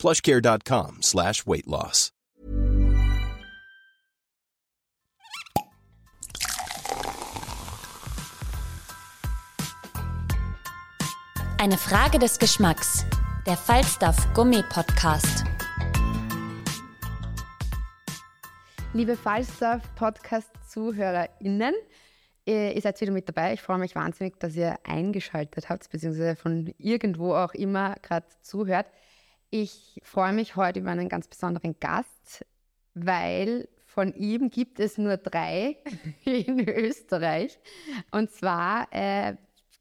plushcare.com slash weight loss. Eine Frage des Geschmacks. Der Falstaff Gummi Podcast. Liebe Falstaff Podcast ZuhörerInnen, ihr seid wieder mit dabei. Ich freue mich wahnsinnig, dass ihr eingeschaltet habt, beziehungsweise von irgendwo auch immer gerade zuhört. Ich freue mich heute über einen ganz besonderen Gast, weil von ihm gibt es nur drei in Österreich. Und zwar, äh,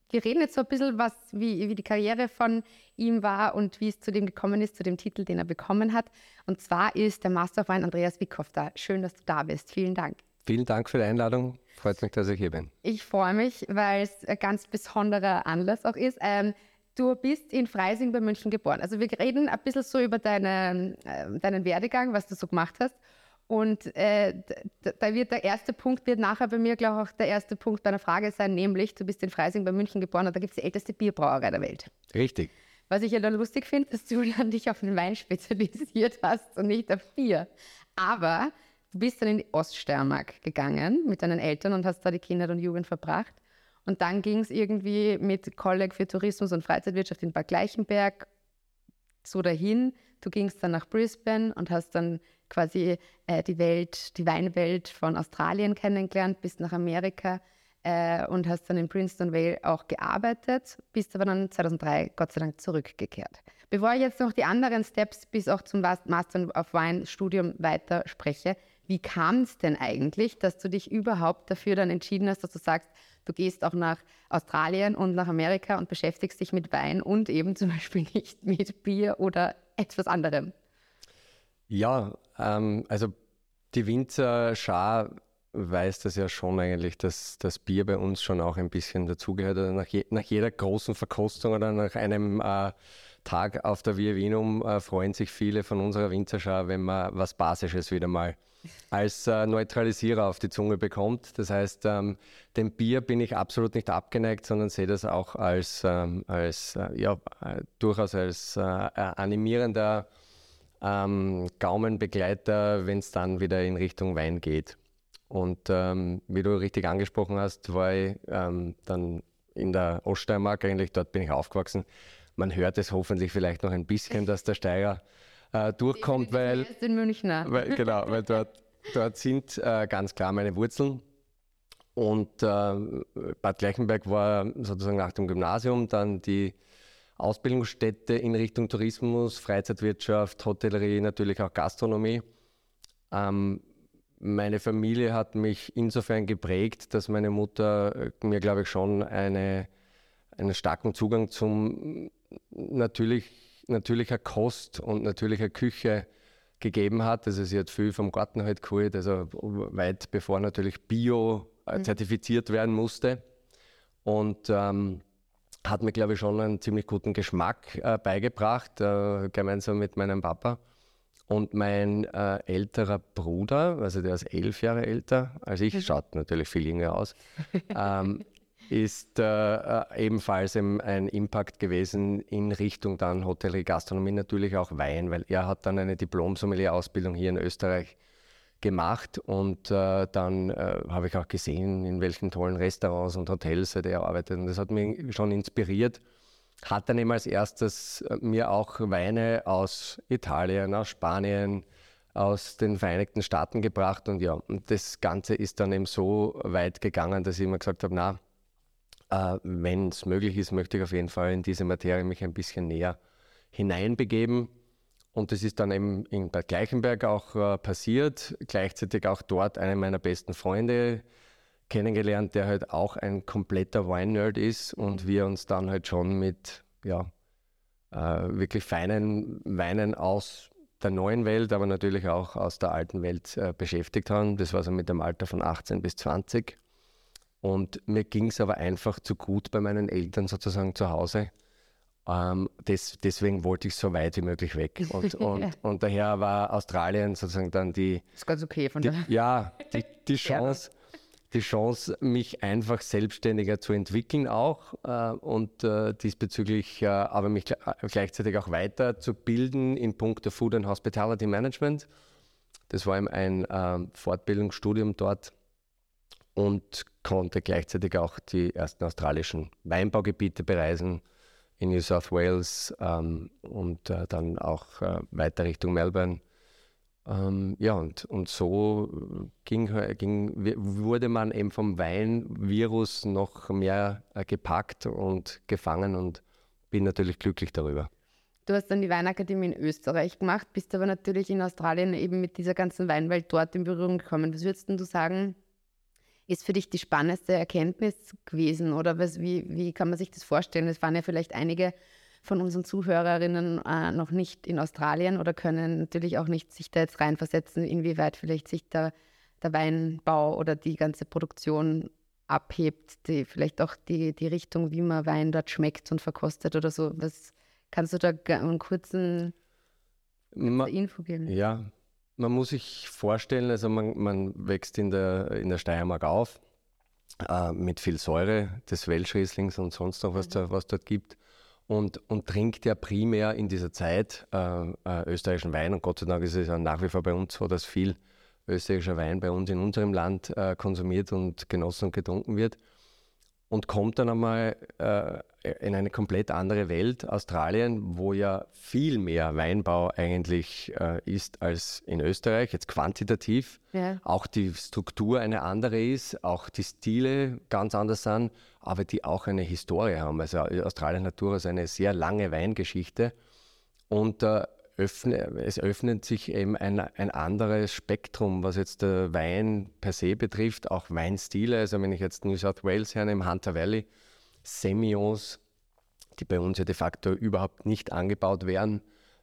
wir reden jetzt so ein bisschen, was, wie, wie die Karriere von ihm war und wie es zu dem gekommen ist, zu dem Titel, den er bekommen hat. Und zwar ist der Master of Wine Andreas Wickhoff da. Schön, dass du da bist. Vielen Dank. Vielen Dank für die Einladung. Freut mich, dass ich hier bin. Ich freue mich, weil es ein ganz besonderer Anlass auch ist. Ähm, du bist in Freising bei München geboren. Also wir reden ein bisschen so über deine, äh, deinen Werdegang, was du so gemacht hast. Und äh, da wird der erste Punkt, wird nachher bei mir, glaube ich, auch der erste Punkt bei einer Frage sein, nämlich, du bist in Freising bei München geboren und da gibt es die älteste Bierbrauerei der Welt. Richtig. Was ich ja dann lustig finde, dass du dann dich auf den Wein spezialisiert hast und nicht auf Bier. Aber du bist dann in die Oststeiermark gegangen mit deinen Eltern und hast da die Kindheit und Jugend verbracht. Und dann ging es irgendwie mit Kolleg für Tourismus und Freizeitwirtschaft in Bad Gleichenberg so dahin. Du gingst dann nach Brisbane und hast dann quasi äh, die Welt, die Weinwelt von Australien kennengelernt, bist nach Amerika äh, und hast dann in Princeton Vale auch gearbeitet, bist aber dann 2003 Gott sei Dank zurückgekehrt. Bevor ich jetzt noch die anderen Steps bis auch zum Master of Wine Studium weiter spreche, wie kam es denn eigentlich, dass du dich überhaupt dafür dann entschieden hast, dass du sagst, du gehst auch nach Australien und nach Amerika und beschäftigst dich mit Wein und eben zum Beispiel nicht mit Bier oder etwas anderem? Ja, ähm, also die Winzerschar weiß das ja schon eigentlich, dass das Bier bei uns schon auch ein bisschen dazugehört. Also nach, je, nach, jeder großen Verkostung oder nach einem äh, Tag auf der Via Vinum äh, freuen sich viele von unserer Winzerschar, wenn man was Basisches wieder mal als äh, Neutralisierer auf die Zunge bekommt. Das heißt, ähm, dem Bier bin ich absolut nicht abgeneigt, sondern sehe das auch als, ähm, als äh, ja, äh, durchaus als äh, äh, animierender ähm, Gaumenbegleiter, wenn es dann wieder in Richtung Wein geht. Und ähm, wie du richtig angesprochen hast, war ich ähm, dann in der Oststeiermark eigentlich, dort bin ich aufgewachsen. Man hört es hoffentlich vielleicht noch ein bisschen, dass der Steirer äh, durchkommt, weil, weil, genau, weil dort, dort sind äh, ganz klar meine Wurzeln. Und äh, Bad Gleichenberg war sozusagen nach dem Gymnasium dann die Ausbildungsstätte in Richtung Tourismus, Freizeitwirtschaft, Hotellerie, natürlich auch Gastronomie. Ähm, meine Familie hat mich insofern geprägt, dass meine Mutter äh, mir, glaube ich, schon eine, einen starken Zugang zum natürlich natürlicher Kost und natürlicher Küche gegeben hat. Also sie hat viel vom Garten halt geholt, also weit bevor natürlich Bio äh, mhm. zertifiziert werden musste. Und ähm, hat mir, glaube ich, schon einen ziemlich guten Geschmack äh, beigebracht, äh, gemeinsam mit meinem Papa. Und mein äh, älterer Bruder, also der ist elf Jahre älter als ich, mhm. schaut natürlich viel jünger aus, ähm, ist äh, äh, ebenfalls ein Impact gewesen in Richtung dann Hotellerie, Gastronomie, natürlich auch Wein, weil er hat dann eine Diplom-Sommelier-Ausbildung hier in Österreich gemacht und äh, dann äh, habe ich auch gesehen, in welchen tollen Restaurants und Hotels er arbeitet und das hat mich schon inspiriert. Hat dann eben als erstes äh, mir auch Weine aus Italien, aus Spanien, aus den Vereinigten Staaten gebracht und ja, und das Ganze ist dann eben so weit gegangen, dass ich immer gesagt habe, na, äh, Wenn es möglich ist, möchte ich auf jeden Fall in diese Materie mich ein bisschen näher hineinbegeben. Und das ist dann eben in Bad Gleichenberg auch äh, passiert. Gleichzeitig auch dort einen meiner besten Freunde kennengelernt, der halt auch ein kompletter Wine-Nerd ist und wir uns dann halt schon mit ja, äh, wirklich feinen Weinen aus der neuen Welt, aber natürlich auch aus der alten Welt äh, beschäftigt haben. Das war so mit dem Alter von 18 bis 20. Und mir ging es aber einfach zu gut bei meinen Eltern sozusagen zu Hause. Ähm, des, deswegen wollte ich so weit wie möglich weg. Und, und, und daher war Australien sozusagen dann die. Ist ganz okay von die. Ja, die, die Chance. Die Chance, mich einfach selbstständiger zu entwickeln auch äh, und äh, diesbezüglich äh, aber mich gleichzeitig auch weiterzubilden in puncto Food and Hospitality Management. Das war eben ein ähm, Fortbildungsstudium dort und konnte gleichzeitig auch die ersten australischen Weinbaugebiete bereisen in New South Wales ähm, und äh, dann auch äh, weiter Richtung Melbourne. Ähm, ja, und, und so ging, ging, wurde man eben vom Weinvirus noch mehr äh, gepackt und gefangen und bin natürlich glücklich darüber. Du hast dann die Weinakademie in Österreich gemacht, bist aber natürlich in Australien eben mit dieser ganzen Weinwelt dort in Berührung gekommen. Was würdest du sagen, ist für dich die spannendste Erkenntnis gewesen? Oder was, wie, wie kann man sich das vorstellen? Es waren ja vielleicht einige von unseren Zuhörerinnen äh, noch nicht in Australien oder können natürlich auch nicht sich da jetzt reinversetzen, inwieweit vielleicht sich da der Weinbau oder die ganze Produktion abhebt, die, vielleicht auch die, die Richtung, wie man Wein dort schmeckt und verkostet oder so. Was kannst du da einen kurzen Ma Info geben? Ja, man muss sich vorstellen, also man, man wächst in der, in der Steiermark auf äh, mit viel Säure des Welschrieslings und sonst noch, was, mhm. da, was dort gibt. Und, und trinkt ja primär in dieser Zeit äh, äh, österreichischen Wein. Und Gott sei Dank ist es ja nach wie vor bei uns so, dass viel österreichischer Wein bei uns in unserem Land äh, konsumiert und genossen und getrunken wird und kommt dann einmal äh, in eine komplett andere Welt, Australien, wo ja viel mehr Weinbau eigentlich äh, ist als in Österreich, jetzt quantitativ. Ja. Auch die Struktur eine andere ist, auch die Stile ganz anders sind, aber die auch eine Historie haben. Also Australien hat durchaus eine sehr lange Weingeschichte und äh, öffne, es öffnet sich eben ein, ein anderes Spektrum, was jetzt der Wein per se betrifft, auch Weinstile. Also wenn ich jetzt New South Wales hernehme, Hunter Valley, Semios, die bei uns ja de facto überhaupt nicht angebaut werden.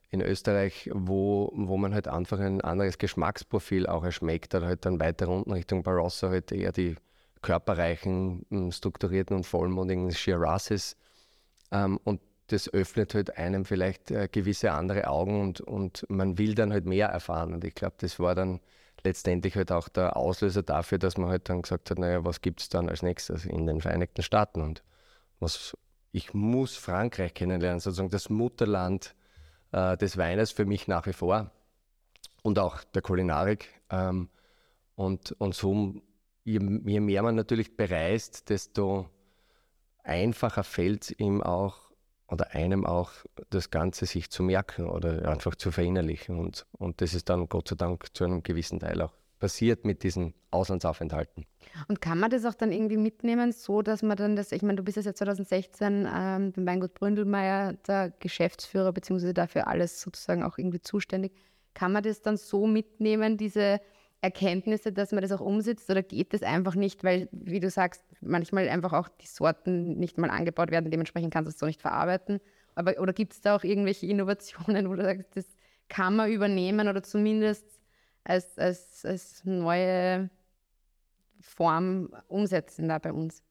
In Österreich, wo, wo man halt einfach ein anderes Geschmacksprofil auch erschmeckt, oder halt dann weiter unten Richtung Barossa halt eher die körperreichen, strukturierten und vollmundigen Shirazes. Ähm, und das öffnet halt einem vielleicht äh, gewisse andere Augen und, und man will dann halt mehr erfahren. Und ich glaube, das war dann letztendlich halt auch der Auslöser dafür, dass man halt dann gesagt hat, naja, was gibt es dann als nächstes in den Vereinigten Staaten? Und was, ich muss Frankreich kennenlernen, sozusagen das Mutterland äh, des Weines für mich nach wie vor und auch der Kulinarik. Ähm, und, und so, je, je mehr man natürlich bereist, desto einfacher fällt es ihm auch, oder einem auch das Ganze sich zu merken oder einfach zu verinnerlichen. Und, und das ist dann Gott sei Dank zu einem gewissen Teil auch passiert mit diesen Auslandsaufenthalten. Und kann man das auch dann irgendwie mitnehmen, so dass man dann das, ich meine, du bist ja seit 2016 ähm, beim Weingut Bründelmeier der Geschäftsführer, beziehungsweise dafür alles sozusagen auch irgendwie zuständig. Kann man das dann so mitnehmen, diese Erkenntnisse, dass man das auch umsetzt oder geht das einfach nicht, weil, wie du sagst, manchmal einfach auch die Sorten nicht mal angebaut werden, dementsprechend kannst du es so nicht verarbeiten. Aber, oder gibt es da auch irgendwelche Innovationen, wo du sagst, das kann man übernehmen oder zumindest als, als, als neue Form umsetzen da bei uns?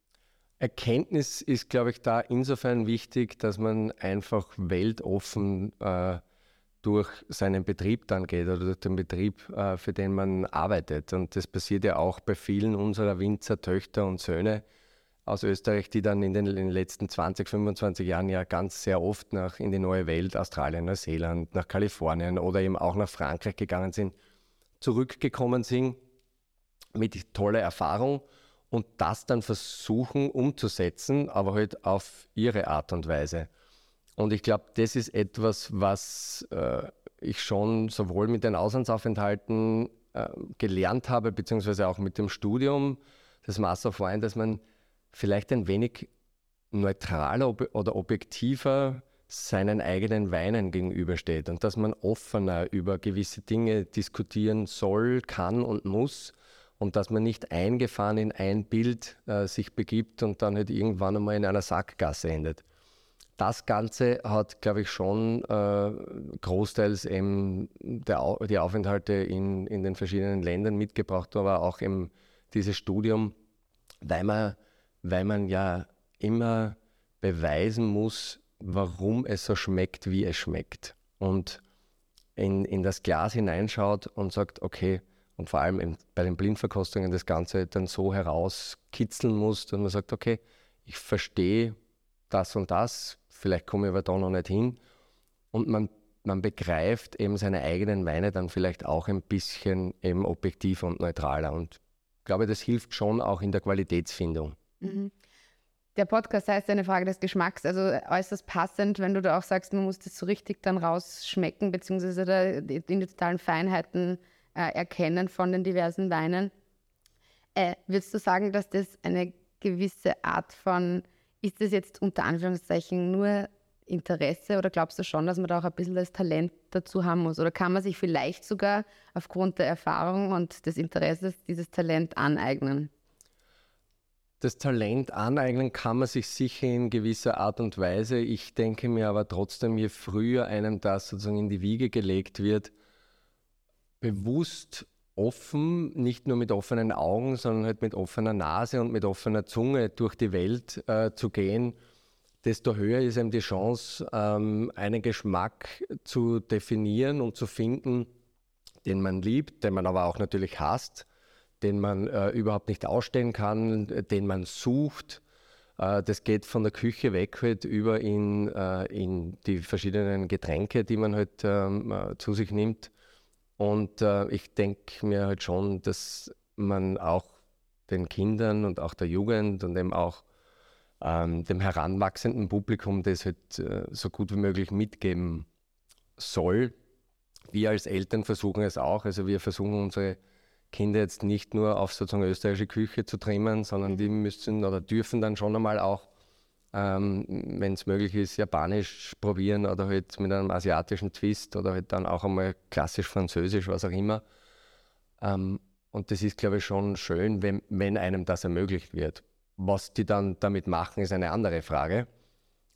Erkenntnis ist, glaube ich, da insofern wichtig, dass man einfach weltoffen äh, durch seinen Betrieb dann geht oder durch den Betrieb, äh, für den man arbeitet. Und das passiert ja auch bei vielen unserer Winzer, Töchter und Söhne aus Österreich, die dann in den, in den, letzten 20, 25 Jahren ja ganz sehr oft nach in die neue Welt, Australien, Neuseeland, nach Kalifornien oder eben auch nach Frankreich gegangen sind, zurückgekommen sind mit toller Erfahrung und das dann versuchen umzusetzen, aber halt auf ihre Art und Weise. Und ich glaube, das ist etwas, was äh, ich schon sowohl mit den Auslandsaufenthalten äh, gelernt habe, beziehungsweise auch mit dem Studium des Master of Wine, dass man vielleicht ein wenig neutraler ob oder objektiver seinen eigenen Weinen gegenübersteht und dass man offener über gewisse Dinge diskutieren soll, kann und muss und dass man nicht eingefahren in ein Bild äh, sich begibt und dann halt irgendwann einmal in einer Sackgasse endet das Ganze hat, glaube ich, schon äh, großteils eben der, die Aufenthalte in, in den verschiedenen Ländern mitgebracht, aber auch eben dieses Studium, weil man, weil man ja immer beweisen muss, warum es so schmeckt, wie es schmeckt. Und in, in das Glas hineinschaut und sagt, okay, und vor allem bei den Blindverkostungen das Ganze dann so herauskitzeln muss, dass man sagt, okay, ich verstehe das und das, vielleicht komme ich aber da noch nicht hin. Und man, man begreift eben seine eigenen Weine dann vielleicht auch ein bisschen eben objektiver und neutraler. Und ich glaube, das hilft schon auch in der Qualitätsfindung. Mhm. Der Podcast heißt eine Frage des Geschmacks, also äußerst passend, wenn du da auch sagst, man muss das so richtig dann rausschmecken, beziehungsweise die, die totalen Feinheiten äh, erkennen von den diversen Weinen. Äh, würdest du sagen, dass das eine gewisse Art von ist das jetzt unter Anführungszeichen nur Interesse oder glaubst du schon, dass man da auch ein bisschen das Talent dazu haben muss? Oder kann man sich vielleicht sogar aufgrund der Erfahrung und des Interesses dieses Talent aneignen? Das Talent aneignen kann man sich sicher in gewisser Art und Weise. Ich denke mir aber trotzdem, je früher einem das sozusagen in die Wiege gelegt wird, bewusst offen, nicht nur mit offenen Augen, sondern halt mit offener Nase und mit offener Zunge durch die Welt äh, zu gehen, desto höher ist eben die Chance, ähm, einen Geschmack zu definieren und zu finden, den man liebt, den man aber auch natürlich hasst, den man äh, überhaupt nicht ausstellen kann, den man sucht. Äh, das geht von der Küche weg halt über in, äh, in die verschiedenen Getränke, die man halt ähm, äh, zu sich nimmt. Und äh, ich denke mir halt schon, dass man auch den Kindern und auch der Jugend und eben auch ähm, dem heranwachsenden Publikum das halt äh, so gut wie möglich mitgeben soll. Wir als Eltern versuchen es auch. Also wir versuchen unsere Kinder jetzt nicht nur auf sozusagen österreichische Küche zu trimmen, sondern mhm. die müssen oder dürfen dann schon einmal auch ähm, wenn es möglich ist, Japanisch probieren oder halt mit einem asiatischen Twist oder halt dann auch einmal klassisch Französisch, was auch immer. Ähm, und das ist, glaube ich, schon schön, wenn, wenn einem das ermöglicht wird. Was die dann damit machen, ist eine andere Frage.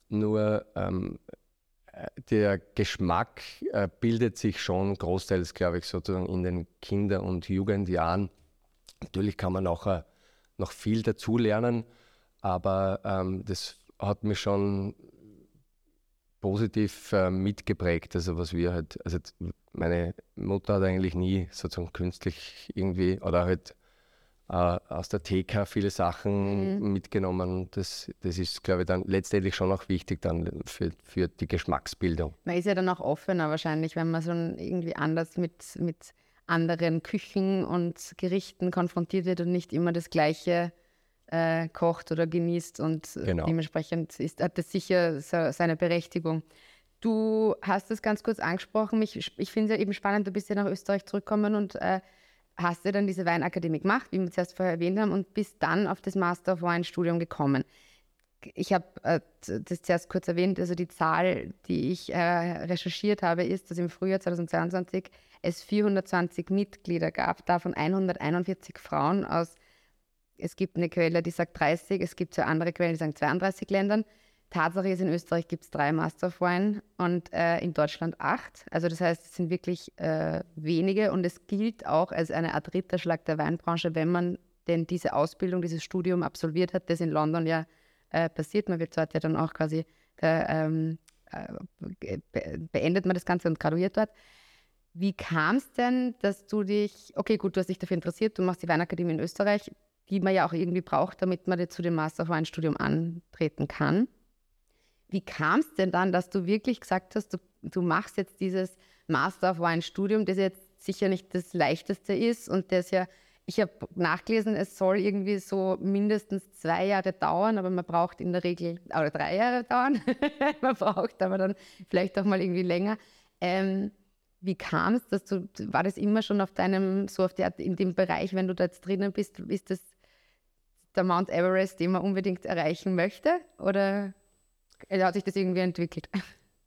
Nur ähm, der Geschmack äh, bildet sich schon großteils, glaube ich, sozusagen in den Kinder- und Jugendjahren. Natürlich kann man auch äh, noch viel dazulernen, aber ähm, das hat mich schon positiv äh, mitgeprägt. Also was wir halt, also meine Mutter hat eigentlich nie sozusagen künstlich irgendwie oder halt äh, aus der TK viele Sachen mhm. mitgenommen. Das, das ist, glaube ich, dann letztendlich schon auch wichtig dann für, für die Geschmacksbildung. Man ist ja dann auch offener wahrscheinlich, wenn man so irgendwie anders mit, mit anderen Küchen und Gerichten konfrontiert wird und nicht immer das Gleiche äh, kocht oder genießt und äh, genau. dementsprechend ist, hat das sicher so, seine Berechtigung. Du hast es ganz kurz angesprochen. Mich, ich finde es ja eben spannend, du bist ja nach Österreich zurückgekommen und äh, hast ja dann diese Weinakademie gemacht, wie wir zuerst vorher erwähnt haben, und bist dann auf das Master of Wine Studium gekommen. Ich habe äh, das zuerst kurz erwähnt, also die Zahl, die ich äh, recherchiert habe, ist, dass im Frühjahr 2022 es 420 Mitglieder gab, davon 141 Frauen aus es gibt eine Quelle, die sagt 30, es gibt zwei andere Quellen, die sagen 32 Ländern. Tatsache ist, in Österreich gibt es drei Master of Wine und äh, in Deutschland acht. Also das heißt, es sind wirklich äh, wenige und es gilt auch als eine Art Ritterschlag der Weinbranche, wenn man denn diese Ausbildung, dieses Studium absolviert hat, das in London ja äh, passiert. Man wird dort ja dann auch quasi, ähm, äh, beendet man das Ganze und graduiert dort. Wie kam es denn, dass du dich, okay, gut, du hast dich dafür interessiert, du machst die Weinakademie in Österreich die man ja auch irgendwie braucht, damit man zu dem Master of Wine Studium antreten kann. Wie kam es denn dann, dass du wirklich gesagt hast, du, du machst jetzt dieses Master of Wine Studium, das jetzt sicher nicht das leichteste ist und das ja, ich habe nachgelesen, es soll irgendwie so mindestens zwei Jahre dauern, aber man braucht in der Regel, oder drei Jahre dauern, man braucht aber dann vielleicht auch mal irgendwie länger. Ähm, wie kam es, dass du, war das immer schon auf deinem, so auf der, in dem Bereich, wenn du da jetzt drinnen bist, ist das der Mount Everest, den man unbedingt erreichen möchte? Oder hat sich das irgendwie entwickelt?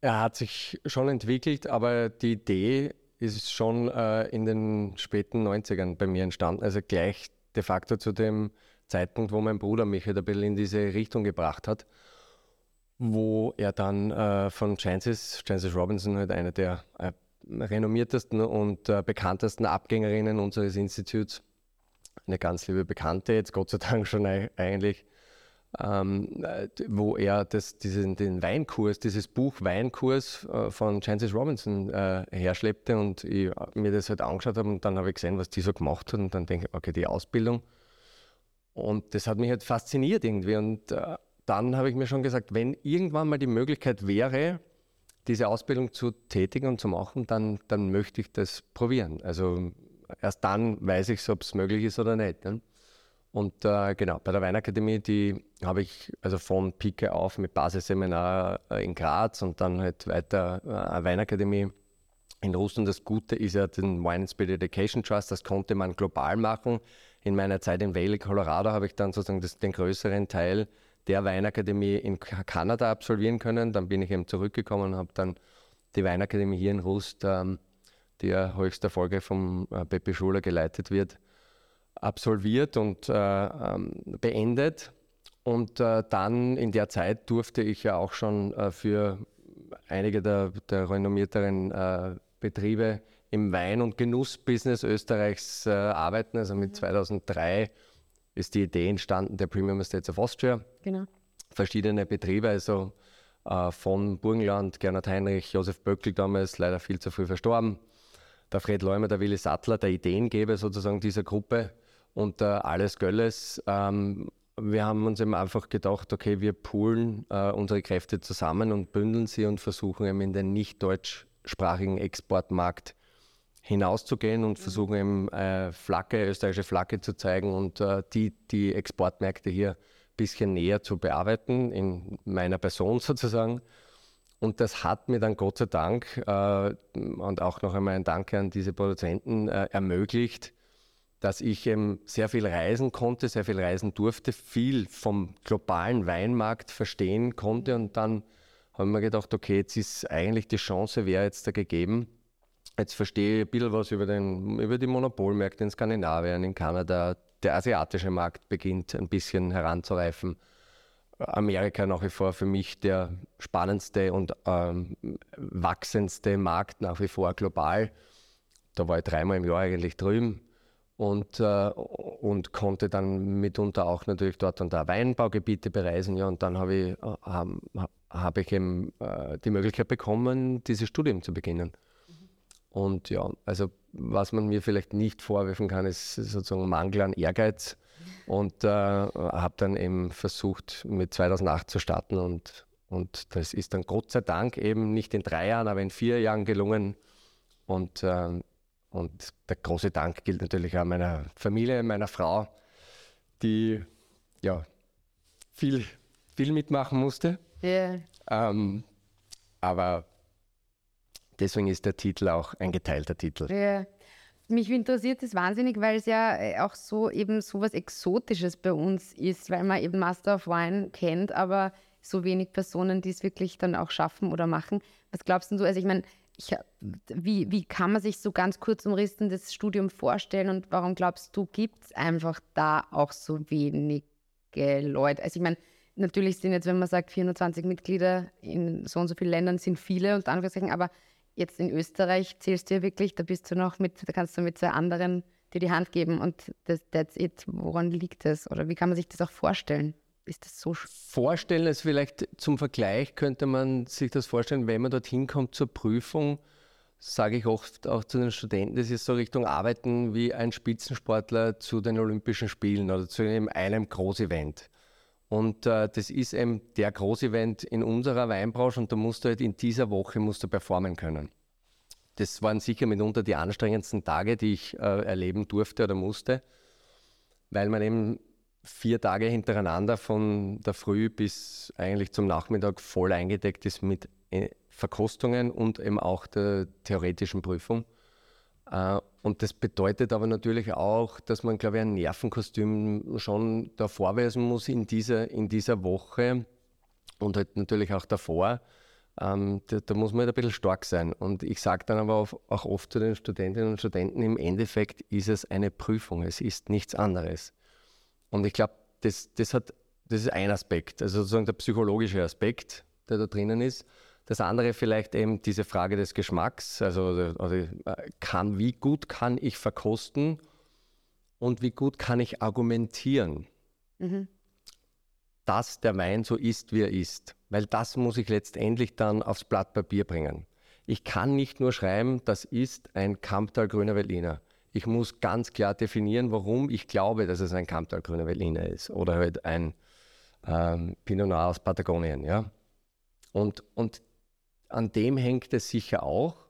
Er hat sich schon entwickelt, aber die Idee ist schon äh, in den späten 90ern bei mir entstanden. Also gleich de facto zu dem Zeitpunkt, wo mein Bruder mich halt ein bisschen in diese Richtung gebracht hat. wo er dann äh, von Chances, Chances Robinson, halt eine der äh, renommiertesten und äh, bekanntesten Abgängerinnen unseres Instituts, eine ganz liebe Bekannte, jetzt Gott sei Dank schon eigentlich, ähm, äh, wo er das, diesen, den Weinkurs, dieses Buch Weinkurs äh, von Chances Robinson äh, herschleppte und ich mir das halt angeschaut habe und dann habe ich gesehen, was die so gemacht hat und dann denke ich, okay, die Ausbildung. Und das hat mich halt fasziniert irgendwie und äh, dann habe ich mir schon gesagt, wenn irgendwann mal die Möglichkeit wäre, diese Ausbildung zu tätigen und zu machen, dann, dann möchte ich das probieren. Also erst dann weiß ich, ob es möglich ist oder nicht. Ne? Und äh, genau, bei der Weinakademie, die habe ich also von Pike auf mit Basisseminar äh, in Graz und dann halt weiter äh, Weinakademie in Russland. Das Gute ist ja den Wine Spirit Education Trust, das konnte man global machen. In meiner Zeit in Vail, Colorado, habe ich dann sozusagen das, den größeren Teil der Weinakademie in Kanada absolvieren können. Dann bin ich eben zurückgekommen und habe dann die Weinakademie hier in Rust, ähm, die ja höchste Folge vom äh, Pepe Schuler geleitet wird, absolviert und äh, ähm, beendet. Und äh, dann in der Zeit durfte ich ja auch schon äh, für einige der, der renommierteren äh, Betriebe im Wein- und Genussbusiness Österreichs äh, arbeiten. Also mit 2003 ist die Idee entstanden der Premium Estates of Austria. Genau. Verschiedene Betriebe, also äh, von Burgenland, Gernot Heinrich, Josef Böckel damals, leider viel zu früh verstorben. Der Fred Leumer, der Willi Sattler, der Ideengeber sozusagen dieser Gruppe und äh, alles Gölles. Ähm, wir haben uns eben einfach gedacht, okay, wir poolen äh, unsere Kräfte zusammen und bündeln sie und versuchen eben in den nicht deutschsprachigen Exportmarkt hinauszugehen und mhm. versuchen eben äh, Flagge, österreichische Flagge zu zeigen und äh, die, die Exportmärkte hier ein bisschen näher zu bearbeiten, in meiner Person sozusagen. Und das hat mir dann Gott sei Dank äh, und auch noch einmal ein Danke an diese Produzenten äh, ermöglicht, dass ich ähm, sehr viel reisen konnte, sehr viel reisen durfte, viel vom globalen Weinmarkt verstehen konnte und dann haben wir gedacht, okay, jetzt ist eigentlich die Chance, wäre jetzt da gegeben. Jetzt verstehe ich ein bisschen was über, den, über die Monopolmärkte in Skandinavien, in Kanada. Der asiatische Markt beginnt ein bisschen heranzureifen. Amerika nach wie vor für mich der spannendste und ähm, wachsendste Markt nach wie vor global. Da war ich dreimal im Jahr eigentlich drüben und, äh, und konnte dann mitunter auch natürlich dort und da Weinbaugebiete bereisen. Ja, und dann habe ich, äh, hab, hab ich eben äh, die Möglichkeit bekommen, dieses Studium zu beginnen. Und ja, also was man mir vielleicht nicht vorwerfen kann, ist sozusagen Mangel an Ehrgeiz. Und äh, habe dann eben versucht, mit 2008 zu starten. Und, und das ist dann Gott sei Dank eben nicht in drei Jahren, aber in vier Jahren gelungen. Und äh, und der große Dank gilt natürlich auch meiner Familie, meiner Frau, die ja viel, viel mitmachen musste. Yeah. Ähm, aber deswegen ist der Titel auch ein geteilter Titel. Yeah. Mich interessiert das wahnsinnig, weil es ja äh, auch so eben so was Exotisches bei uns ist, weil man eben Master of Wine kennt, aber so wenig Personen, die es wirklich dann auch schaffen oder machen. Was glaubst du? Also ich meine, wie, wie kann man sich so ganz kurz umrissen das Studium vorstellen und warum glaubst du, gibt es einfach da auch so wenige Leute? Also ich meine, natürlich sind jetzt, wenn man sagt, 420 Mitglieder in so und so vielen Ländern sind viele und Anführungszeichen, aber jetzt in Österreich zählst du ja wirklich, da bist du noch mit, da kannst du mit zwei anderen dir die Hand geben und das, that's it. Woran liegt das? Oder wie kann man sich das auch vorstellen? Ist das so? Vorstellen es vielleicht zum Vergleich, könnte man sich das vorstellen, wenn man dorthin kommt zur Prüfung, sage ich oft auch zu den Studenten, das ist so Richtung Arbeiten wie ein Spitzensportler zu den Olympischen Spielen oder zu einem, einem Großevent. Und äh, das ist eben der Großevent in unserer Weinbranche und da musst du halt in dieser Woche musst du performen können. Das waren sicher mitunter die anstrengendsten Tage, die ich äh, erleben durfte oder musste, weil man eben vier Tage hintereinander von der Früh bis eigentlich zum Nachmittag voll eingedeckt ist mit äh, Verkostungen und eben auch der theoretischen Prüfung. Äh, und das bedeutet aber natürlich auch, dass man, glaube ich, ein Nervenkostüm schon da vorweisen muss in dieser, in dieser Woche und halt natürlich auch davor. Ähm, da, da, muss man halt ein bisschen stark sein. Und ich sage dann aber auch oft zu den Studentinnen und Studenten, im Endeffekt ist es eine Prüfung, es ist nichts anderes. Und ich glaube, das, das, das ist ein Aspekt, also sozusagen der psychologische Aspekt. der da drinnen ist. Das andere vielleicht eben diese Frage des Geschmacks, also, also äh, kann, wie gut kann ich verkosten und wie gut kann ich argumentieren, mhm. dass der Wein so ist, wie er ist. Weil das muss ich letztendlich dann aufs Blatt Papier bringen. Ich kann nicht nur schreiben, das ist ein Kamptal Grüner Veltliner. Ich muss ganz klar definieren, warum ich glaube, dass es ein Kamptal Grüner Veltliner ist oder halt ein ähm, Pinot Noir aus Patagonien. Ja? Und, und an dem hängt es sicher auch.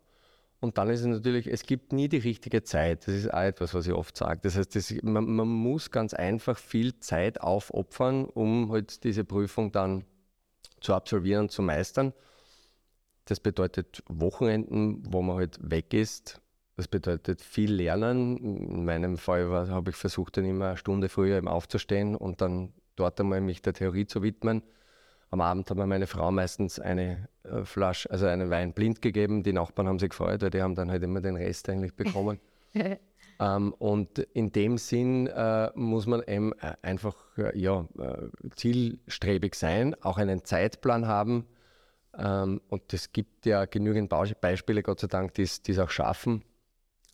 Und dann ist es natürlich, es gibt nie die richtige Zeit. Das ist auch etwas, was ich oft sage. Das heißt, das, man, man, muss ganz einfach viel Zeit aufopfern, um halt diese Prüfung dann zu absolvieren zu meistern. Das bedeutet Wochenenden, wo man halt weg ist. Das bedeutet viel Lernen. In meinem Fall habe ich versucht, dann immer eine Stunde früher eben aufzustehen und dann dort einmal mich der Theorie zu widmen. Am Abend hat mir meine Frau meistens eine äh, Flasche, also einen Wein blind gegeben. Die Nachbarn haben sich gefreut, weil die haben dann halt immer den Rest eigentlich bekommen. ähm, und in dem Sinn äh, muss man eben äh, einfach äh, ja, äh, zielstrebig sein, auch einen Zeitplan haben. Ähm, und es gibt ja genügend Beispiele, Gott sei Dank, die es auch schaffen.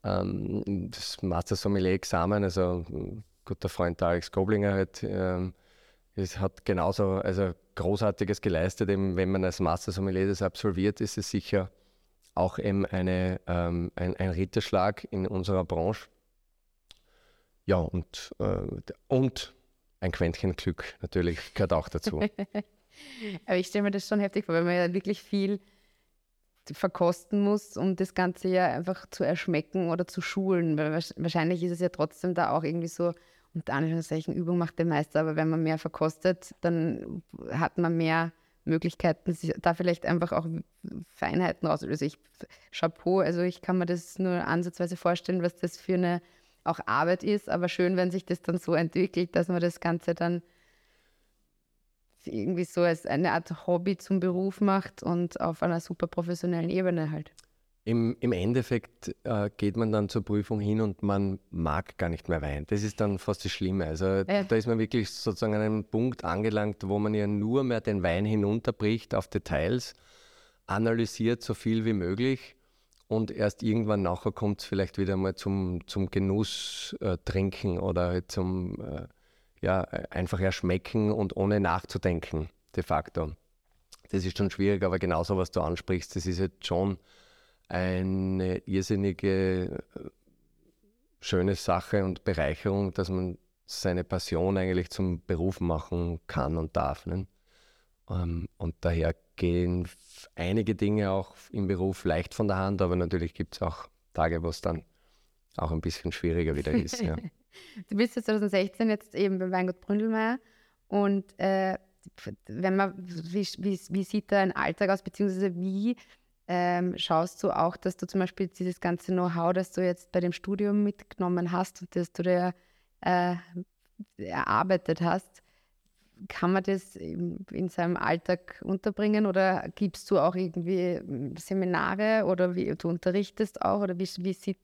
Ähm, das Master Sommelier Examen, also ein guter Freund Alex Goblinger halt, ähm, es hat genauso also Großartiges geleistet. Eben, wenn man als Master Sommelier das absolviert, ist es sicher auch eben eine, ähm, ein, ein Ritterschlag in unserer Branche. Ja, und, äh, und ein Quäntchen Glück natürlich gehört auch dazu. Aber ich stelle mir das schon heftig vor, weil man ja wirklich viel verkosten muss, um das Ganze ja einfach zu erschmecken oder zu schulen. Weil wahrscheinlich ist es ja trotzdem da auch irgendwie so, unter Anführungszeichen Übung macht der Meister, aber wenn man mehr verkostet, dann hat man mehr Möglichkeiten, da vielleicht einfach auch Feinheiten raus. Also ich, Chapeau, also ich kann mir das nur ansatzweise vorstellen, was das für eine auch Arbeit ist, aber schön, wenn sich das dann so entwickelt, dass man das Ganze dann irgendwie so als eine Art Hobby zum Beruf macht und auf einer super professionellen Ebene halt. Im, Im, Endeffekt äh, geht man dann zur Prüfung hin und man mag gar nicht mehr Wein. Das ist dann fast das Schlimme. Also ja. da ist man wirklich sozusagen an einem Punkt angelangt, wo man ja nur mehr den Wein hinunterbricht auf Details, analysiert so viel wie möglich und erst irgendwann nachher kommt es vielleicht wieder mal zum, zum Genuss äh, trinken oder halt zum äh, ja, einfach erschmecken und ohne nachzudenken, de facto. Das ist schon schwierig, aber genauso, was du ansprichst, das ist jetzt schon eine irrsinnige äh, schöne Sache und Bereicherung, dass man seine Passion eigentlich zum Beruf machen kann und darf. Ne? Ähm, und daher gehen einige Dinge auch im Beruf leicht von der Hand, aber natürlich gibt es auch Tage, wo es dann auch ein bisschen schwieriger wieder ist. Ja. du bist jetzt 2016 jetzt eben beim Weingut Bründelmeier und äh, wenn man, wie, wie, wie sieht da ein Alltag aus, beziehungsweise wie ähm, schaust du auch, dass du zum Beispiel dieses ganze Know-how, das du jetzt bei dem Studium mitgenommen hast und das du dir äh, erarbeitet hast, kann man das in, in seinem Alltag unterbringen oder gibst du auch irgendwie hm, Seminare oder wie du unterrichtest auch oder wie, wie, sieht,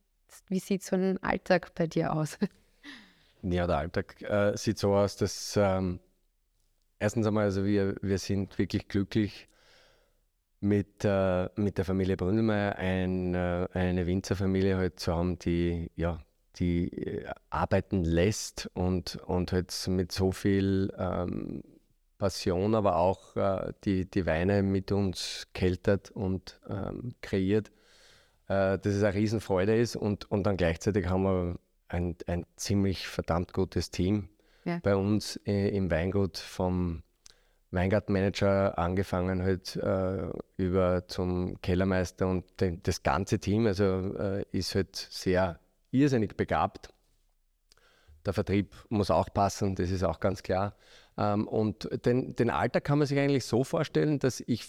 wie sieht so ein Alltag bei dir aus? Ja, der Alltag äh, sieht so aus, dass ähm, erstens einmal, also wir, wir sind wirklich glücklich, mit, äh, mit der Familie Brundelmeier ein, äh, eine Winzerfamilie halt zu haben, die, ja, die äh, arbeiten lässt und, und halt mit so viel ähm, Passion, aber auch äh, die, die Weine mit uns keltert und ähm, kreiert, äh, dass es eine Riesenfreude ist und, und dann gleichzeitig haben wir ein, ein ziemlich verdammt gutes Team ja. bei uns äh, im Weingut vom Weingartenmanager angefangen halt äh, über zum Kellermeister und den, das ganze Team, also äh, ist halt sehr irrsinnig begabt. Der Vertrieb muss auch passen, das ist auch ganz klar. Ähm, und den, den Alltag kann man sich eigentlich so vorstellen, dass ich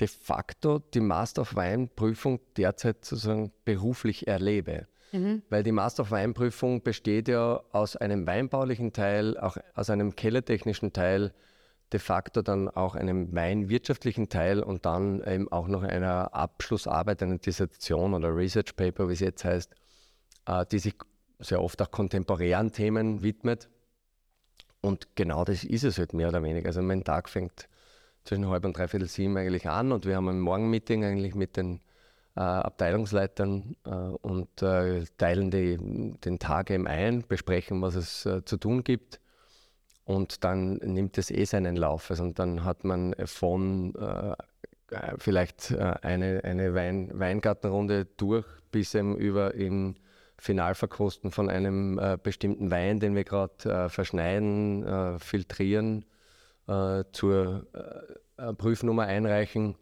de facto die Master of Wein Prüfung derzeit sozusagen beruflich erlebe. Mhm. Weil die Master of Wein Prüfung besteht ja aus einem weinbaulichen Teil, auch aus einem kellertechnischen Teil, de facto dann auch einem weinwirtschaftlichen Teil und dann eben auch noch einer Abschlussarbeit, einer Dissertation oder Research Paper, wie es jetzt heißt, äh, die sich sehr oft auch kontemporären Themen widmet. Und genau das ist es halt mehr oder weniger. Also mein Tag fängt zwischen halb und dreiviertel sieben eigentlich an und wir haben ein Morgenmeeting eigentlich mit den äh, Abteilungsleitern äh, und äh, teilen die, den Tag eben ein, besprechen, was es äh, zu tun gibt und dann nimmt es eh seinen Lauf. Also, und dann hat man von äh, vielleicht eine, eine Wein, Weingartenrunde durch bis eben über in Finalverkosten von einem äh, bestimmten Wein, den wir gerade äh, verschneiden, äh, filtrieren, äh, zur äh, Prüfnummer einreichen,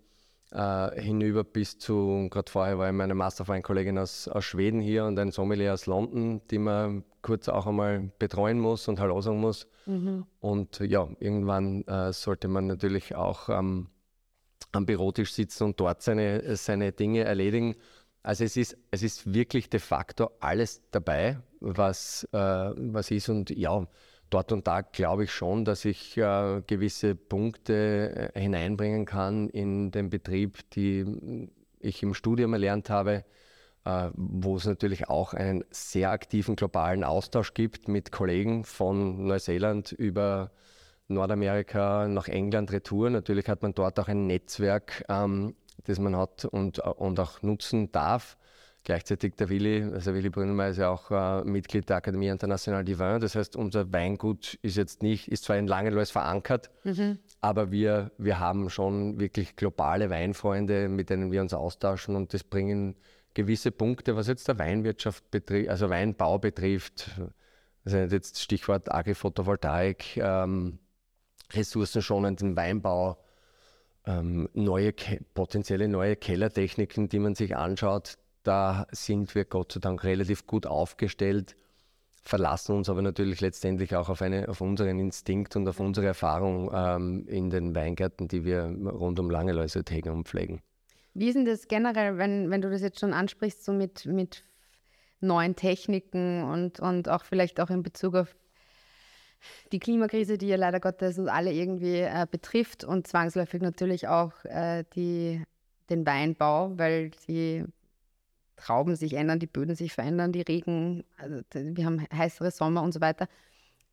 äh, hinüber bis zu, gerade vorher war ich meine Masterfeinkollegin aus, aus Schweden hier und ein Sommelier aus London, die man kurz auch einmal betreuen muss und Hallo sagen muss. Mhm. Und ja, irgendwann sollte man natürlich auch ähm, am Bürotisch sitzen und dort seine, seine Dinge erledigen. Also es ist, es ist wirklich de facto alles dabei, was, äh, was ist. Und ja, dort und da glaube ich schon, dass ich äh, gewisse Punkte äh, hineinbringen kann in den Betrieb, die ich im Studium erlernt habe, äh, wo es natürlich auch einen sehr aktiven globalen Austausch gibt mit Kollegen von Neuseeland über Nordamerika nach England retour. Natürlich hat man dort auch ein Netzwerk ähm, das man hat und, und auch nutzen darf. Gleichzeitig der Willi, also Willi Brünnemeyer ist ja auch äh, Mitglied der Akademie International du Vin. Das heißt, unser Weingut ist jetzt nicht, ist zwar in Langenlois verankert, mhm. aber wir, wir haben schon wirklich globale Weinfreunde, mit denen wir uns austauschen und das bringen gewisse Punkte, was jetzt der Weinwirtschaft betrifft, also Weinbau betrifft. Also jetzt Stichwort Agri-Photovoltaik, ähm, ressourcenschonenden Weinbau, ähm, neue, potenzielle neue Kellertechniken, die man sich anschaut. Da sind wir Gott sei Dank relativ gut aufgestellt, verlassen uns aber natürlich letztendlich auch auf, eine, auf unseren Instinkt und auf unsere Erfahrung ähm, in den Weingärten, die wir rund um Langeläuse hegen und pflegen. Wie ist denn das generell, wenn, wenn du das jetzt schon ansprichst, so mit, mit neuen Techniken und, und auch vielleicht auch in Bezug auf die Klimakrise, die ja leider Gottes uns alle irgendwie äh, betrifft und zwangsläufig natürlich auch äh, die, den Weinbau, weil die Trauben sich ändern, die Böden sich verändern, die Regen, also wir haben heißere Sommer und so weiter.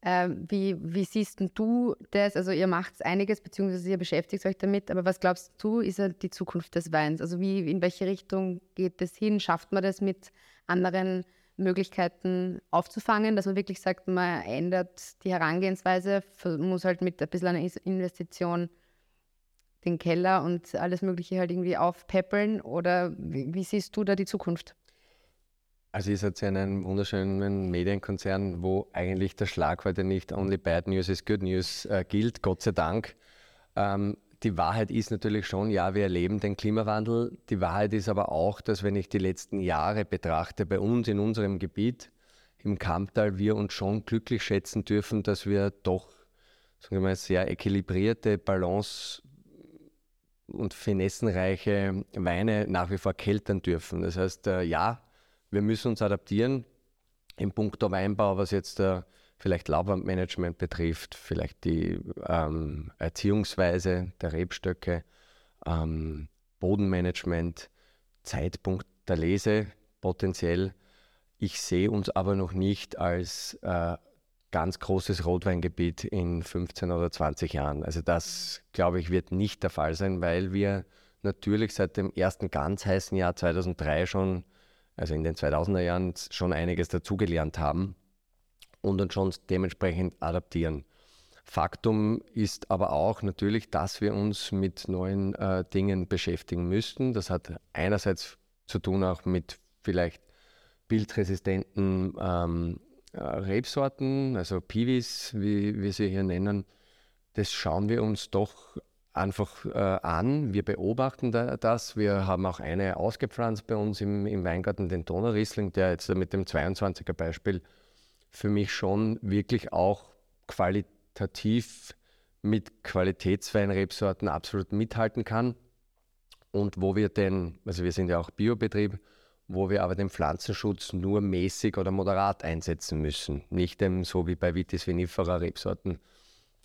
Äh, wie, wie siehst du das? Also ihr macht einiges, beziehungsweise ihr beschäftigt euch damit, aber was glaubst du, ist die Zukunft des Weins? Also wie, in welche Richtung geht das hin? Schafft man das mit anderen Möglichkeiten aufzufangen, dass man wirklich sagt, man ändert die Herangehensweise, muss halt mit ein bisschen einer Investition den Keller und alles Mögliche halt irgendwie aufpäppeln? Oder wie, wie siehst du da die Zukunft? Also ihr seid ja in einem wunderschönen Medienkonzern, wo eigentlich der Schlag heute nicht only bad news is good news äh, gilt, Gott sei Dank. Ähm, die Wahrheit ist natürlich schon, ja, wir erleben den Klimawandel. Die Wahrheit ist aber auch, dass wenn ich die letzten Jahre betrachte, bei uns in unserem Gebiet, im Kamptal, wir uns schon glücklich schätzen dürfen, dass wir doch sagen wir mal, sehr equilibrierte Balance und finessenreiche Weine nach wie vor keltern dürfen. Das heißt, äh, ja, wir müssen uns adaptieren im Punkt der Weinbau, was jetzt äh, vielleicht Laubwandmanagement betrifft, vielleicht die ähm, Erziehungsweise der Rebstöcke, ähm, Bodenmanagement, Zeitpunkt der Lese potenziell. Ich sehe uns aber noch nicht als äh, ganz großes Rotweingebiet in 15 oder 20 Jahren. Also das, glaube ich, wird nicht der Fall sein, weil wir natürlich seit dem ersten ganz heißen Jahr 2003 schon, also in den 2000er Jahren, schon einiges dazugelernt haben und uns schon dementsprechend adaptieren. Faktum ist aber auch natürlich, dass wir uns mit neuen äh, Dingen beschäftigen müssten. Das hat einerseits zu tun auch mit vielleicht bildresistenten ähm, äh, Rebsorten, also Piwis, wie wir sie hier nennen. Das schauen wir uns doch einfach äh, an. Wir beobachten da, das. Wir haben auch eine ausgepflanzt bei uns im, im Weingarten, den Donnerriesling, der jetzt mit dem 22er Beispiel für mich schon wirklich auch qualitativ mit Qualitätsweinrebsorten absolut mithalten kann. Und wo wir den, also wir sind ja auch Biobetrieb, wo wir aber den Pflanzenschutz nur mäßig oder moderat einsetzen müssen. Nicht dem, so wie bei Vitis vinifera Rebsorten,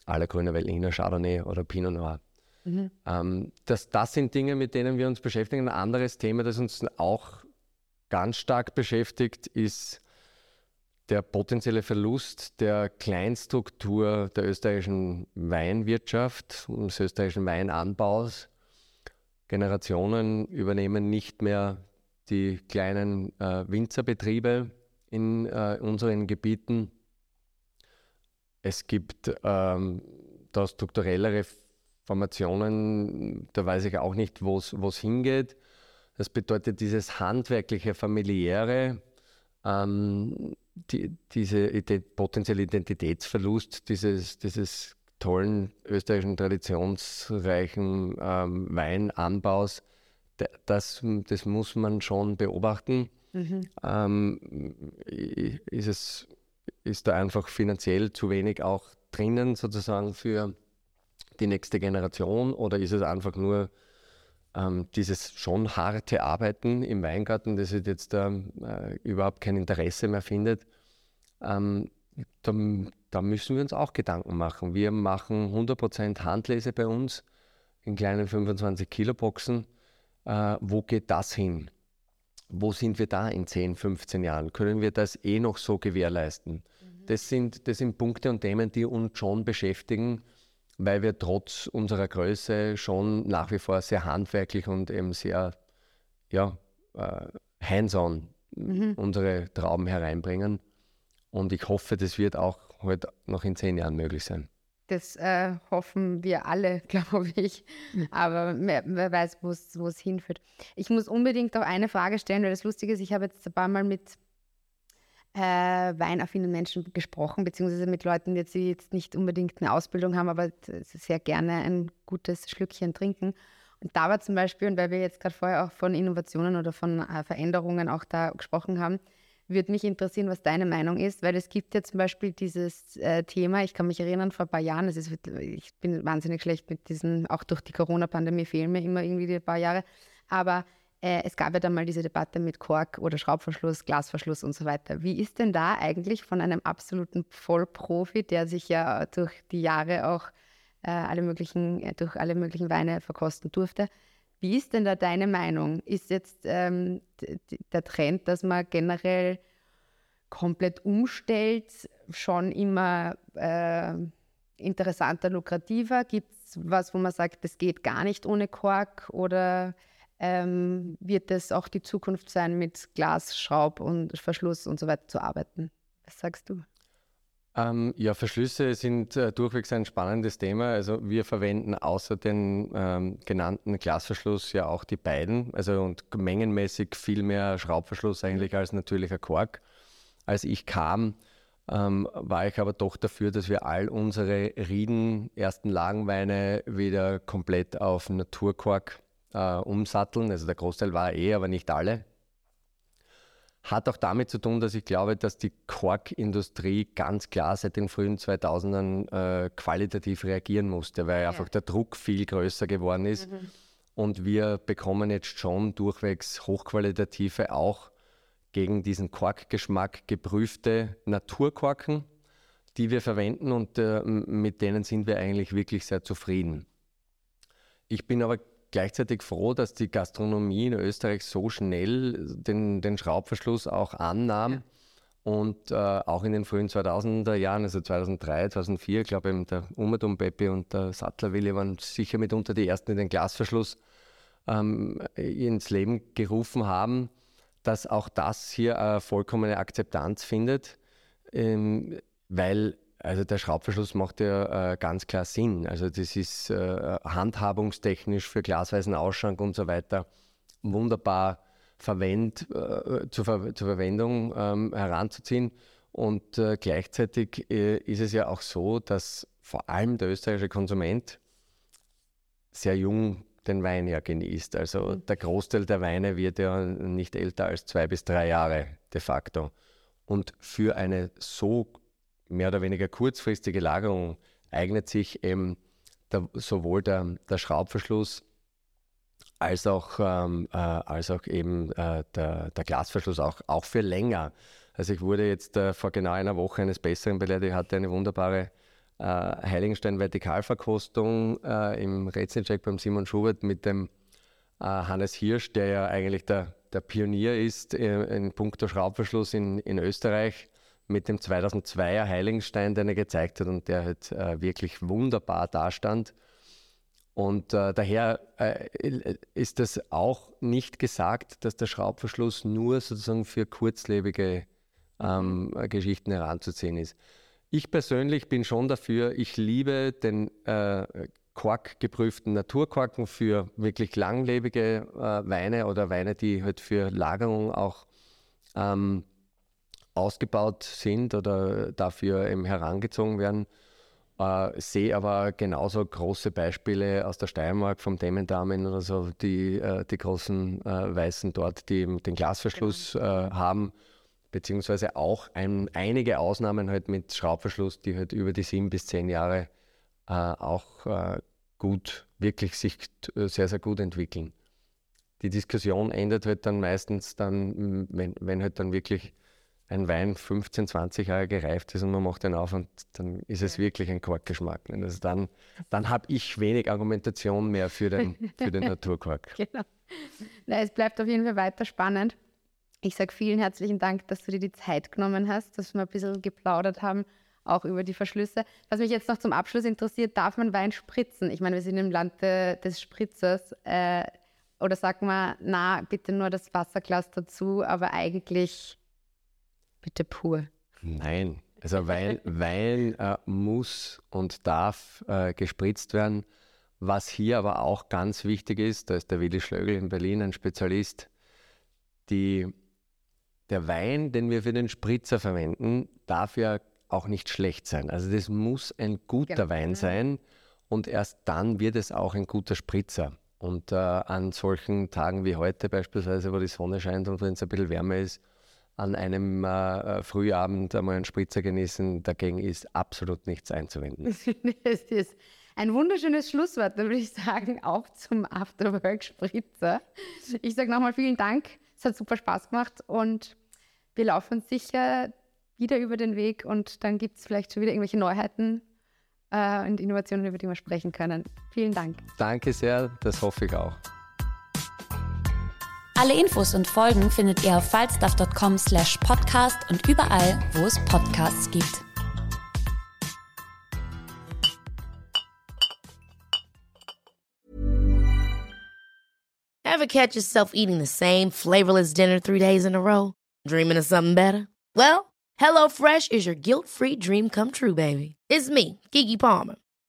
aller Grüner Veltliner, Chardonnay oder Pinot Noir. Mhm. Ähm, das, das sind Dinge, mit denen wir uns beschäftigen. Ein anderes Thema, das uns auch ganz stark beschäftigt, ist der potenzielle Verlust der Kleinstruktur der österreichischen Weinwirtschaft, des österreichischen Weinanbaus. Generationen übernehmen nicht mehr die kleinen äh, Winzerbetriebe in äh, unseren Gebieten. Es gibt ähm, da strukturellere Formationen, da weiß ich auch nicht, wo es hingeht. Das bedeutet, dieses handwerkliche, familiäre, ähm, die, diese Ident potenzielle Identitätsverlust dieses, dieses tollen österreichischen traditionsreichen ähm, Weinanbaus, das, das muss man schon beobachten. Mhm. Ähm, ist, es, ist da einfach finanziell zu wenig auch drinnen sozusagen für die nächste Generation oder ist es einfach nur ähm, dieses schon harte Arbeiten im Weingarten, das jetzt ähm, äh, überhaupt kein Interesse mehr findet? Ähm, da, da, müssen wir uns auch Gedanken machen. Wir machen 100% Handlese bei uns in kleinen 25 Kilo Boxen. Äh, wo geht das hin? Wo sind wir da in 10, 15 Jahren? Können wir das eh noch so gewährleisten? Mhm. Das, sind, das sind Punkte und Themen, die uns schon beschäftigen weil wir trotz unserer Größe schon nach wie vor sehr handwerklich und eben sehr ja, äh, hands-on mhm. unsere Trauben hereinbringen. Und ich hoffe, das wird auch heute noch in zehn Jahren möglich sein. Das äh, hoffen wir alle, glaube ich. Aber wer, wer weiß, wo es hinführt. Ich muss unbedingt auch eine Frage stellen, weil das Lustige ist, ich habe jetzt ein paar Mal mit äh, weinaffinen Menschen gesprochen, beziehungsweise mit Leuten, die jetzt nicht unbedingt eine Ausbildung haben, aber sehr gerne ein gutes Schlückchen trinken. Und da war zum Beispiel, und weil wir jetzt gerade vorher auch von Innovationen oder von äh, Veränderungen auch da gesprochen haben, würde mich interessieren, was deine Meinung ist, weil es gibt ja zum Beispiel dieses äh, Thema, ich kann mich erinnern, vor ein paar Jahren, ist, ich bin wahnsinnig schlecht mit diesen, auch durch die Corona-Pandemie fehlen mir immer irgendwie die paar Jahre, aber äh, es gab ja dann mal diese Debatte mit Kork oder Schraubverschluss, Glasverschluss und so weiter. Wie ist denn da eigentlich von einem absoluten Vollprofi, der sich ja durch die Jahre auch äh, alle möglichen, äh, durch alle möglichen Weine verkosten durfte, wie ist denn da deine Meinung? Ist jetzt ähm, der Trend, dass man generell komplett umstellt, schon immer äh, interessanter, lukrativer? Gibt es was, wo man sagt, das geht gar nicht ohne Kork? Oder ähm, wird es auch die Zukunft sein, mit Glas, Schraub und Verschluss und so weiter zu arbeiten. Was sagst du? Ähm, ja, Verschlüsse sind äh, durchwegs ein spannendes Thema. Also wir verwenden außer den ähm, genannten Glasverschluss ja auch die beiden, also und mengenmäßig viel mehr Schraubverschluss eigentlich als natürlicher Kork. Als ich kam, ähm, war ich aber doch dafür, dass wir all unsere Rieden, ersten Lagenweine wieder komplett auf Naturkork äh, umsatteln. Also der Großteil war eh, aber nicht alle. Hat auch damit zu tun, dass ich glaube, dass die Korkindustrie ganz klar seit den frühen 2000ern äh, qualitativ reagieren musste, weil ja. einfach der Druck viel größer geworden ist. Mhm. Und wir bekommen jetzt schon durchwegs hochqualitative, auch gegen diesen Korkgeschmack geprüfte Naturkorken, die wir verwenden und äh, mit denen sind wir eigentlich wirklich sehr zufrieden. Ich bin aber gleichzeitig froh, dass die Gastronomie in Österreich so schnell den, den Schraubverschluss auch annahm. Ja. Und äh, auch in den frühen 2000er Jahren, also 2003, 2004, ich glaube, der Umadum Peppi und der Sattlerwille waren sicher mitunter die ersten, die den Glasverschluss ähm, ins Leben gerufen haben, dass auch das hier eine vollkommene Akzeptanz findet, ähm, weil also der Schraubverschluss macht ja äh, ganz klar Sinn. Also das ist äh, handhabungstechnisch für glasweisen Ausschank und so weiter wunderbar verwend, äh, zur, Ver zur, Verwendung ähm, heranzuziehen. Und äh, gleichzeitig äh, ist es ja auch so, dass vor allem der österreichische Konsument sehr jung den Wein ja genießt. Also mhm. der Großteil der Weine wird ja nicht älter als zwei bis drei Jahre de facto. Und für eine so mehr oder weniger kurzfristige Lagerung eignet sich eben der, sowohl der, der, Schraubverschluss als auch, ähm, äh, als auch eben äh, der, der, Glasverschluss auch, auch für länger. Also ich wurde jetzt äh, vor genau einer Woche eines Besseren belehrt. Ich hatte eine wunderbare äh, Heiligenstein-Vertikalverkostung äh, im Rätselcheck beim Simon Schubert mit dem äh, Hannes Hirsch, der ja eigentlich der, der Pionier ist in puncto Schraubverschluss in, in Österreich mit dem 2002er Heiligenstein, den er gezeigt hat und der halt äh, wirklich wunderbar dastand. Und äh, daher äh, ist das auch nicht gesagt, dass der Schraubverschluss nur sozusagen für kurzlebige ähm, Geschichten heranzuziehen ist. Ich persönlich bin schon dafür, ich liebe den äh, Quark-geprüften Naturquarken für wirklich langlebige äh, Weine oder Weine, die halt für Lagerung auch ähm, ausgebaut sind oder dafür eben herangezogen werden. Äh, sehe aber genauso große Beispiele aus der Steiermark vom Demmendamen oder so, die, äh, die großen äh, Weißen dort, die den Glasverschluss genau. Äh, haben, beziehungsweise auch ein, einige Ausnahmen halt mit Schraubverschluss, die halt über die sieben bis zehn Jahre äh, auch äh, gut, wirklich sich sehr, sehr gut entwickeln. Die Diskussion endet halt dann meistens dann, wenn, wenn halt dann wirklich ein Wein 15, 20 Jahre gereift ist und man macht den auf und dann ist es wirklich ein Korkgeschmack. Also dann dann habe ich wenig Argumentation mehr für den, für den Naturkork. Genau. Na, es bleibt auf jeden Fall weiter spannend. Ich sage vielen herzlichen Dank, dass du dir die Zeit genommen hast, dass wir ein bisschen geplaudert haben, auch über die Verschlüsse. Was mich jetzt noch zum Abschluss interessiert, darf man Wein spritzen? Ich meine, wir sind im Land des Spritzers. Äh, oder sagt man, na, bitte nur das Wasserglas dazu, aber eigentlich Bitte pur. Nein, also Wein, Wein äh, muss und darf äh, gespritzt werden. Was hier aber auch ganz wichtig ist, da ist der Willi Schlögl in Berlin ein Spezialist, die, der Wein, den wir für den Spritzer verwenden, darf ja auch nicht schlecht sein. Also das muss ein guter genau. Wein sein und erst dann wird es auch ein guter Spritzer. Und äh, an solchen Tagen wie heute beispielsweise, wo die Sonne scheint und wenn es ein bisschen wärmer ist, an einem äh, äh, Frühabend einmal einen Spritzer genießen, dagegen ist absolut nichts einzuwenden. das ist ein wunderschönes Schlusswort, da würde ich sagen, auch zum Afterwork-Spritzer. Ich sage nochmal vielen Dank, es hat super Spaß gemacht und wir laufen sicher wieder über den Weg und dann gibt es vielleicht schon wieder irgendwelche Neuheiten äh, und Innovationen, über die wir sprechen können. Vielen Dank. Danke sehr, das hoffe ich auch. Alle Infos und Folgen findet ihr auf falstaff.com slash podcast und überall, wo es Podcasts gibt. Ever catch yourself eating the same flavorless dinner three days in a row? Dreaming of something better? Well, HelloFresh is your guilt-free dream come true, baby. It's me, Kiki Palmer.